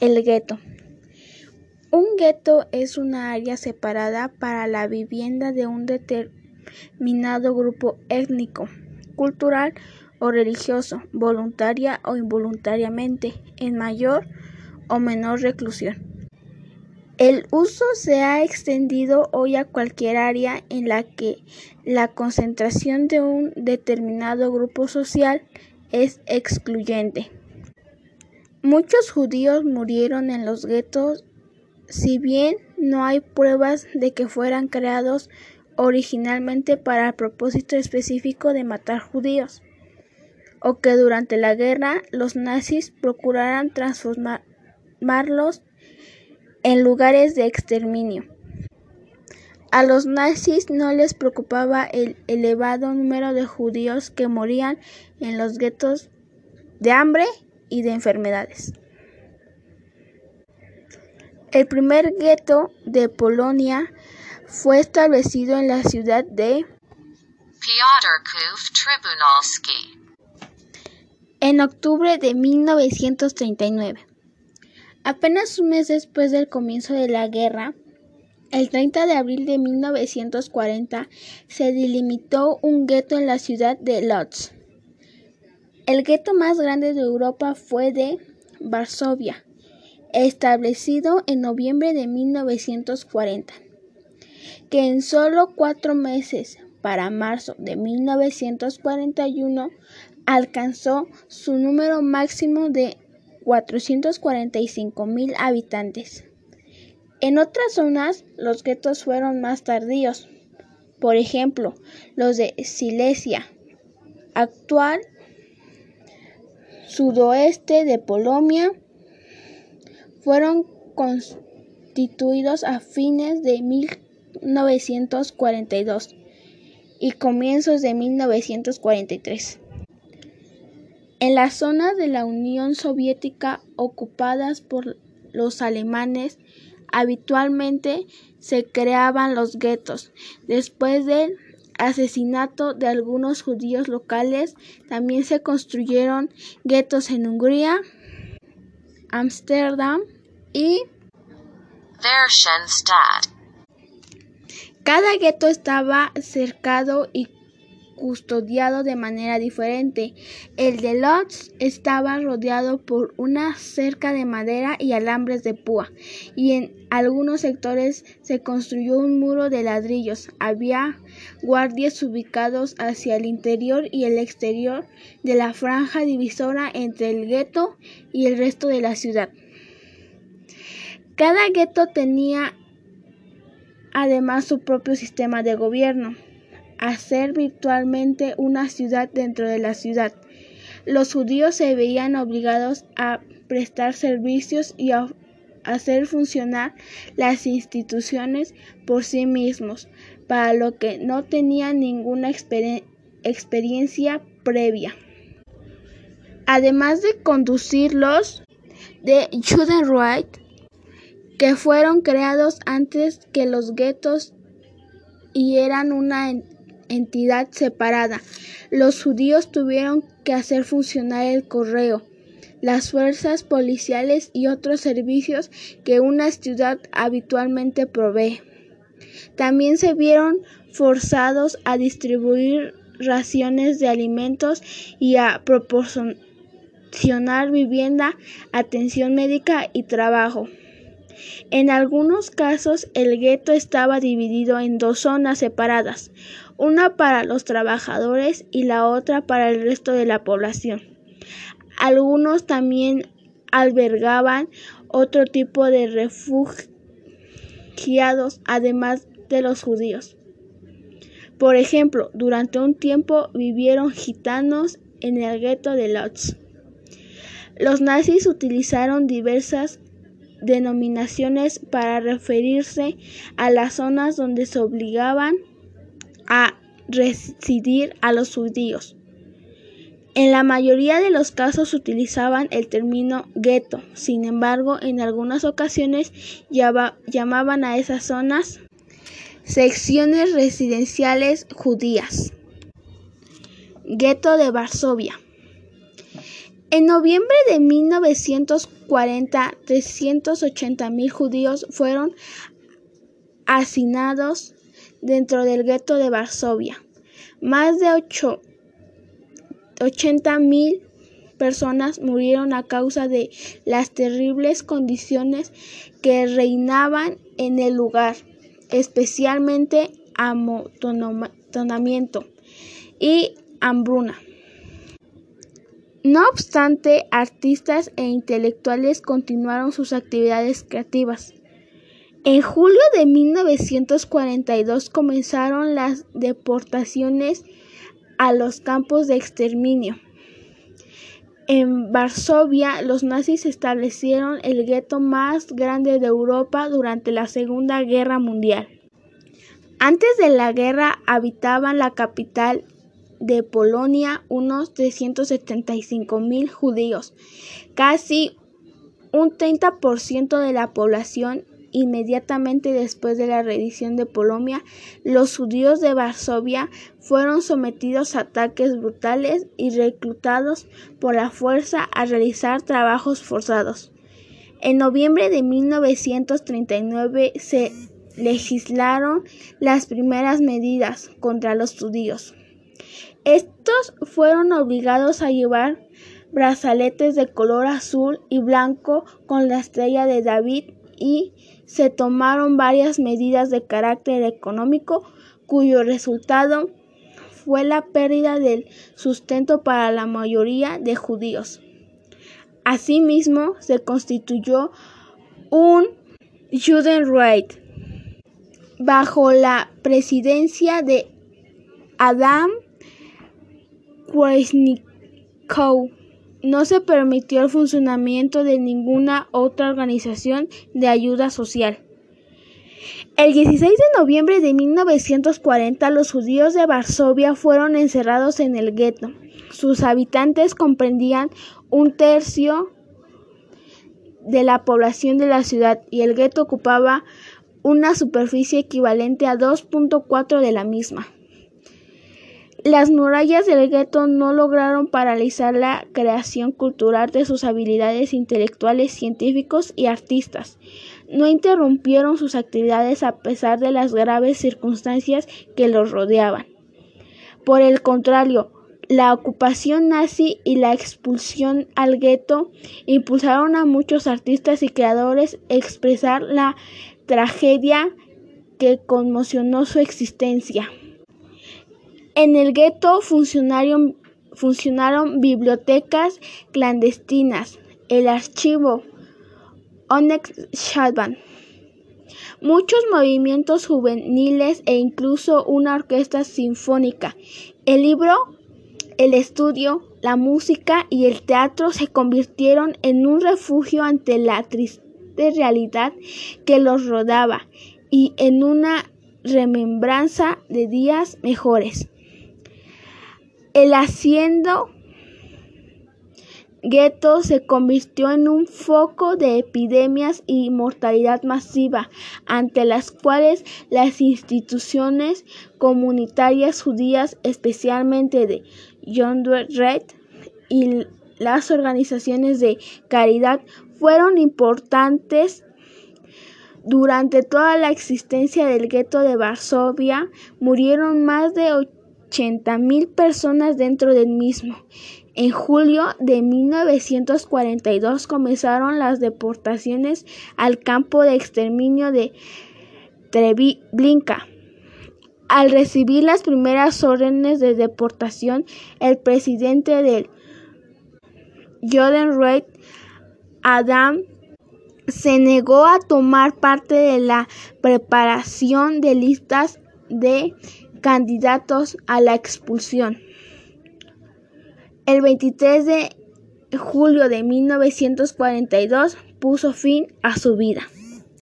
El gueto. Un gueto es una área separada para la vivienda de un determinado grupo étnico, cultural o religioso, voluntaria o involuntariamente, en mayor o menor reclusión. El uso se ha extendido hoy a cualquier área en la que la concentración de un determinado grupo social es excluyente. Muchos judíos murieron en los guetos, si bien no hay pruebas de que fueran creados originalmente para el propósito específico de matar judíos, o que durante la guerra los nazis procuraran transformarlos en lugares de exterminio. A los nazis no les preocupaba el elevado número de judíos que morían en los guetos de hambre y de enfermedades. El primer gueto de Polonia fue establecido en la ciudad de Piotrków Trybunalski en octubre de 1939. Apenas un mes después del comienzo de la guerra, el 30 de abril de 1940, se delimitó un gueto en la ciudad de Lodz. El gueto más grande de Europa fue de Varsovia, establecido en noviembre de 1940, que en solo cuatro meses, para marzo de 1941, alcanzó su número máximo de 445 mil habitantes. En otras zonas, los guetos fueron más tardíos. Por ejemplo, los de Silesia, actual sudoeste de Polonia, fueron constituidos a fines de 1942 y comienzos de 1943. En las zonas de la Unión Soviética ocupadas por los alemanes, habitualmente se creaban los guetos. Después del asesinato de algunos judíos locales, también se construyeron guetos en Hungría, Ámsterdam y Cada gueto estaba cercado y custodiado de manera diferente. El de Lodz estaba rodeado por una cerca de madera y alambres de púa, y en algunos sectores se construyó un muro de ladrillos. Había guardias ubicados hacia el interior y el exterior de la franja divisora entre el gueto y el resto de la ciudad. Cada gueto tenía además su propio sistema de gobierno hacer virtualmente una ciudad dentro de la ciudad. Los judíos se veían obligados a prestar servicios y a hacer funcionar las instituciones por sí mismos, para lo que no tenían ninguna experiencia previa. Además de conducirlos de Judenreich, que fueron creados antes que los guetos y eran una entidad separada. Los judíos tuvieron que hacer funcionar el correo, las fuerzas policiales y otros servicios que una ciudad habitualmente provee. También se vieron forzados a distribuir raciones de alimentos y a proporcionar vivienda, atención médica y trabajo. En algunos casos el gueto estaba dividido en dos zonas separadas, una para los trabajadores y la otra para el resto de la población. Algunos también albergaban otro tipo de refugiados además de los judíos. Por ejemplo, durante un tiempo vivieron gitanos en el gueto de Lodz. Los nazis utilizaron diversas denominaciones para referirse a las zonas donde se obligaban a residir a los judíos. En la mayoría de los casos utilizaban el término gueto, sin embargo, en algunas ocasiones llamaban a esas zonas secciones residenciales judías. Gueto de Varsovia. En noviembre de 1940, 380.000 judíos fueron hacinados dentro del gueto de Varsovia. Más de 80.000 personas murieron a causa de las terribles condiciones que reinaban en el lugar, especialmente amontonamiento y hambruna. No obstante, artistas e intelectuales continuaron sus actividades creativas. En julio de 1942 comenzaron las deportaciones a los campos de exterminio. En Varsovia, los nazis establecieron el gueto más grande de Europa durante la Segunda Guerra Mundial. Antes de la guerra habitaban la capital de Polonia unos 375 mil judíos, casi un 30% de la población. Inmediatamente después de la rendición de Polonia, los judíos de Varsovia fueron sometidos a ataques brutales y reclutados por la fuerza a realizar trabajos forzados. En noviembre de 1939 se legislaron las primeras medidas contra los judíos. Estos fueron obligados a llevar brazaletes de color azul y blanco con la estrella de David y se tomaron varias medidas de carácter económico cuyo resultado fue la pérdida del sustento para la mayoría de judíos. Asimismo, se constituyó un Judenreich bajo la presidencia de Adam no se permitió el funcionamiento de ninguna otra organización de ayuda social. El 16 de noviembre de 1940 los judíos de Varsovia fueron encerrados en el gueto. Sus habitantes comprendían un tercio de la población de la ciudad y el gueto ocupaba una superficie equivalente a 2.4 de la misma. Las murallas del gueto no lograron paralizar la creación cultural de sus habilidades intelectuales, científicos y artistas. No interrumpieron sus actividades a pesar de las graves circunstancias que los rodeaban. Por el contrario, la ocupación nazi y la expulsión al gueto impulsaron a muchos artistas y creadores a expresar la tragedia que conmocionó su existencia. En el gueto funcionaron, bibliotecas clandestinas, el archivo Onyx Shabban, muchos movimientos juveniles e incluso una orquesta sinfónica. El libro, el estudio, la música y el teatro se convirtieron en un refugio ante la triste realidad que los rodaba y en una remembranza de días mejores. El haciendo gueto se convirtió en un foco de epidemias y mortalidad masiva, ante las cuales las instituciones comunitarias judías, especialmente de John Red y las organizaciones de caridad, fueron importantes durante toda la existencia del gueto de Varsovia. Murieron más de mil personas dentro del mismo. En julio de 1942 comenzaron las deportaciones al campo de exterminio de Treblinka. Al recibir las primeras órdenes de deportación, el presidente del Joden Adam, se negó a tomar parte de la preparación de listas de candidatos a la expulsión. El 23 de julio de 1942 puso fin a su vida.